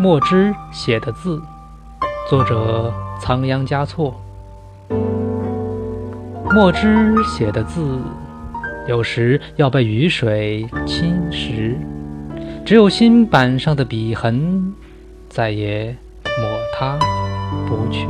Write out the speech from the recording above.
墨汁写的字作者仓央嘉措。墨汁写的字有时要被雨水侵蚀。只有新板上的笔痕再也抹它不去。